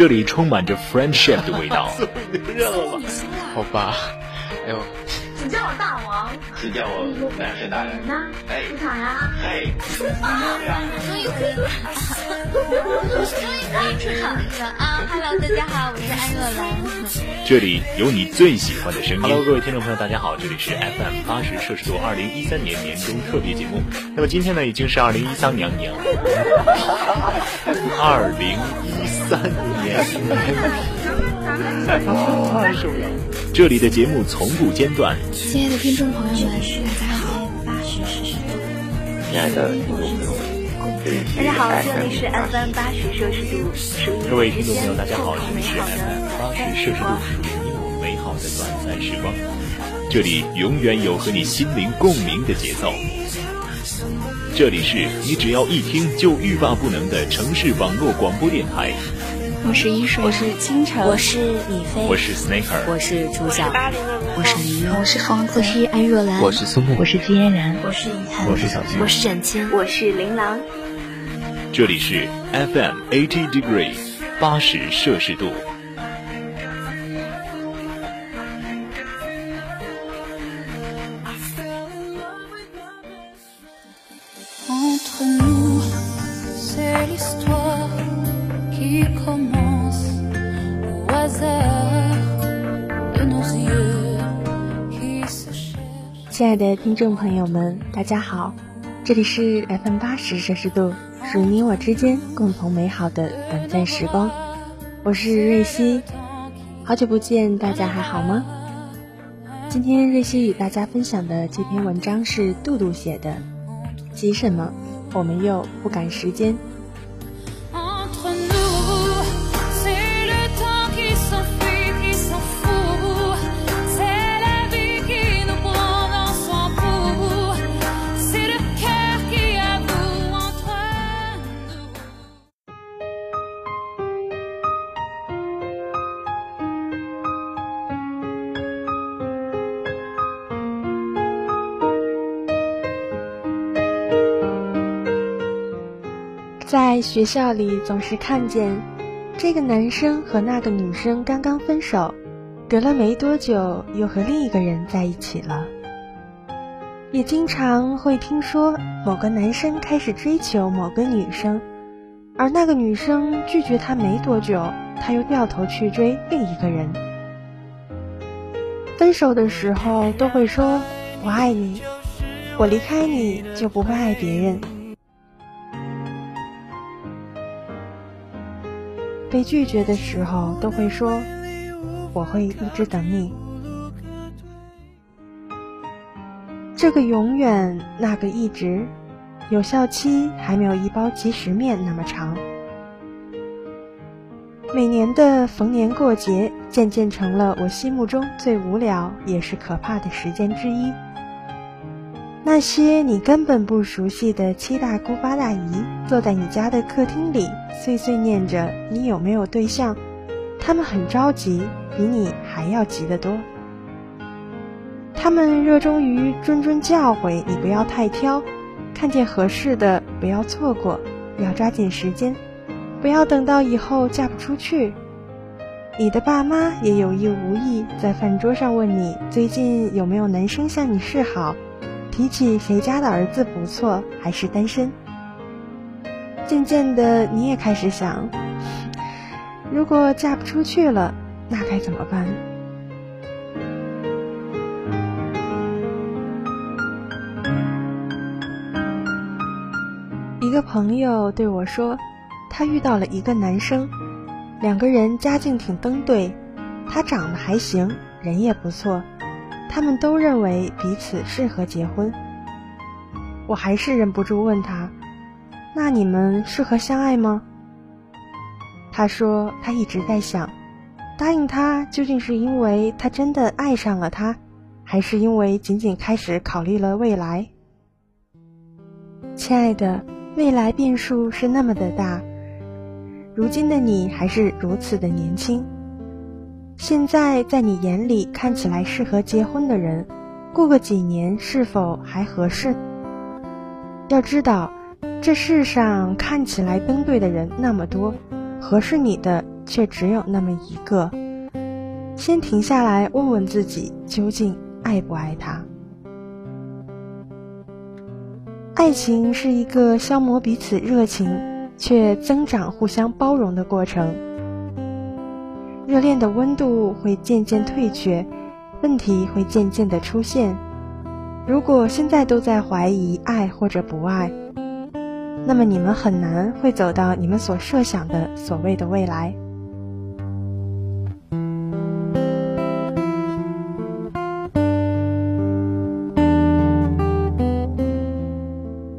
这里充满着 friendship 的味道。热了吧？好吧。哎呦。请叫我大王，请叫我男神大人。那出场呀！嘿，终于可以，终于可以出场了啊！Hello，大家好，我是安若兰。这里有你最喜欢的声音。Hello，各位听众朋友，大家好，这里是 FM 八十摄氏度二零一三年年终特别节目。那么今天呢，已经是二零一三年年，二零一三年，太受不了。这里的节目从不间断。亲爱的听众朋友们，大家好，亲爱的听众朋友们，大家好，这里是 FM 八十摄氏度。各位听众朋友，大家好，这里是 FM 八十摄氏度，属于美好的短暂时光。这里永远有和你心灵共鸣的节奏。这里是你只要一听就欲罢不能的城市网络广播电台。我是一水，我是清晨，我是李飞，我是 Snaker，我是朱晓，我是林我是黄子，我是安若兰，我是苏木，我是金嫣然，我是遗憾，我是小金，我是沈清，我是琳琅。这里是 FM eighty degree，八十摄氏度。亲爱的听众朋友们，大家好，这里是 FM 八十摄氏度，属于你我之间共同美好的短暂时光。我是瑞希，好久不见，大家还好吗？今天瑞希与大家分享的这篇文章是杜杜写的，急什么？我们又不赶时间。在学校里总是看见这个男生和那个女生刚刚分手，隔了没多久又和另一个人在一起了。也经常会听说某个男生开始追求某个女生，而那个女生拒绝他没多久，他又掉头去追另一个人。分手的时候都会说“我爱你”，我离开你就不会爱别人。被拒绝的时候，都会说：“我会一直等你。”这个永远，那个一直，有效期还没有一包即食面那么长。每年的逢年过节，渐渐成了我心目中最无聊也是可怕的时间之一。那些你根本不熟悉的七大姑八大姨，坐在你家的客厅里，碎碎念着你有没有对象，他们很着急，比你还要急得多。他们热衷于谆谆教诲你不要太挑，看见合适的不要错过，要抓紧时间，不要等到以后嫁不出去。你的爸妈也有意无意在饭桌上问你最近有没有男生向你示好。提起谁家的儿子不错，还是单身。渐渐的，你也开始想，如果嫁不出去了，那该怎么办？一个朋友对我说，他遇到了一个男生，两个人家境挺登对，他长得还行，人也不错。他们都认为彼此适合结婚，我还是忍不住问他：“那你们适合相爱吗？”他说他一直在想，答应他究竟是因为他真的爱上了他，还是因为仅仅开始考虑了未来？亲爱的，未来变数是那么的大，如今的你还是如此的年轻。现在在你眼里看起来适合结婚的人，过个几年是否还合适？要知道，这世上看起来登对的人那么多，合适你的却只有那么一个。先停下来，问问自己，究竟爱不爱他？爱情是一个消磨彼此热情，却增长互相包容的过程。热恋的温度会渐渐退却，问题会渐渐的出现。如果现在都在怀疑爱或者不爱，那么你们很难会走到你们所设想的所谓的未来。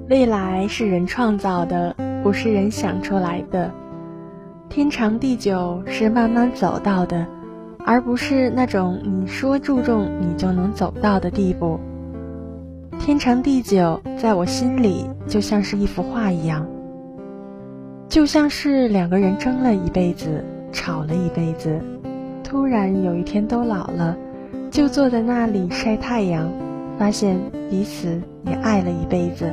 未来是人创造的，不是人想出来的。天长地久是慢慢走到的，而不是那种你说注重你就能走到的地步。天长地久，在我心里就像是一幅画一样，就像是两个人争了一辈子，吵了一辈子，突然有一天都老了，就坐在那里晒太阳，发现彼此也爱了一辈子。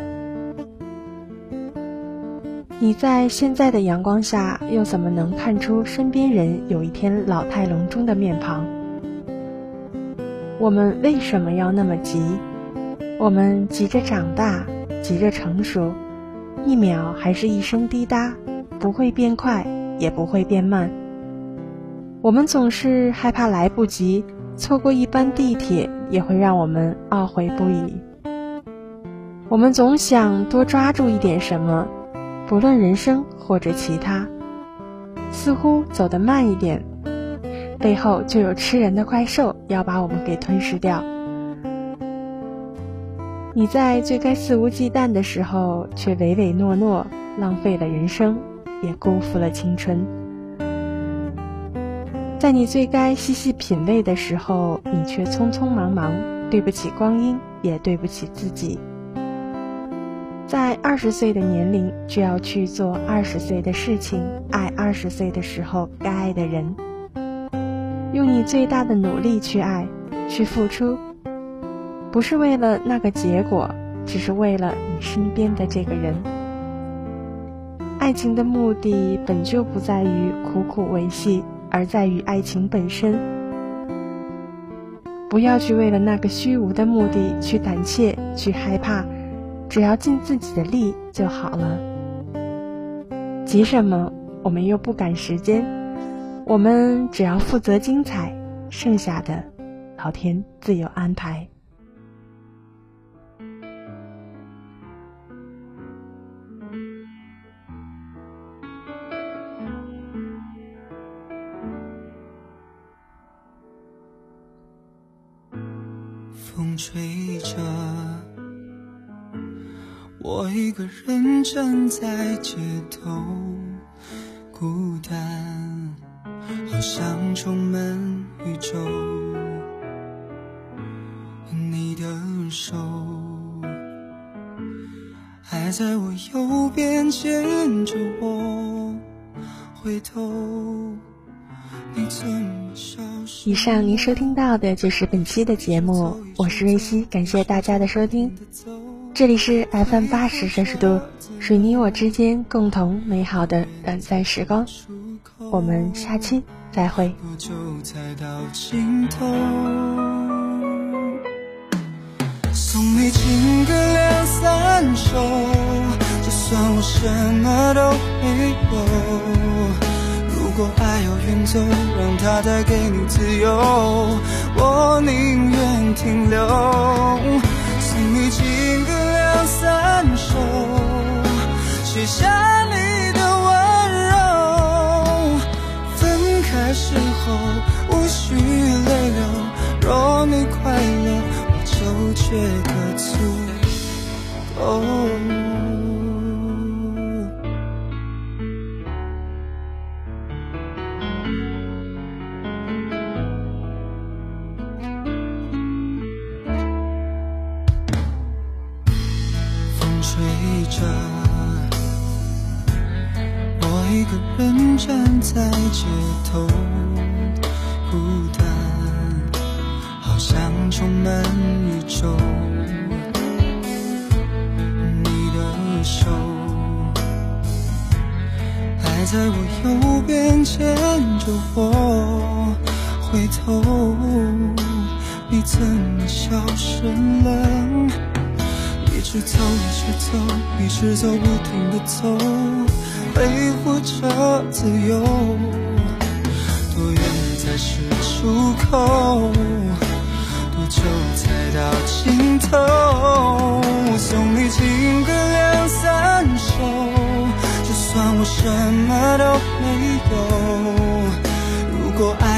你在现在的阳光下，又怎么能看出身边人有一天老态龙钟的面庞？我们为什么要那么急？我们急着长大，急着成熟，一秒还是一声滴答，不会变快，也不会变慢。我们总是害怕来不及，错过一班地铁也会让我们懊悔不已。我们总想多抓住一点什么，不论人生或者其他，似乎走得慢一点，背后就有吃人的怪兽要把我们给吞噬掉。你在最该肆无忌惮的时候，却唯唯诺诺，浪费了人生，也辜负了青春。在你最该细细品味的时候，你却匆匆忙忙，对不起光阴，也对不起自己。在二十岁的年龄，就要去做二十岁的事情，爱二十岁的时候该爱的人，用你最大的努力去爱，去付出。不是为了那个结果，只是为了你身边的这个人。爱情的目的本就不在于苦苦维系，而在于爱情本身。不要去为了那个虚无的目的去胆怯、去害怕，只要尽自己的力就好了。急什么？我们又不赶时间，我们只要负责精彩，剩下的，老天自有安排。风吹着，我一个人站在街头，孤单，好像充满宇宙。你的手还在我右边牵着我，回头。以上您收听到的就是本期的节目，我是瑞希，感谢大家的收听。这里是 FM 八十摄氏度，属于你我之间共同美好的短暂时光。我们下期再会。送你情歌两三首，就算我什么都没有。如果爱要远走，让它带给你自由，我宁愿停留。为你情歌两三首，写下吹着，我一个人站在街头，孤单，好像充满宇宙。你的手还在我右边牵着我，回头你怎么消失了？一直走，一直走，一直走不停的走，挥霍着自由。多远才是出口？多久才到尽头？我送你情歌两三首，就算我什么都没有。如果爱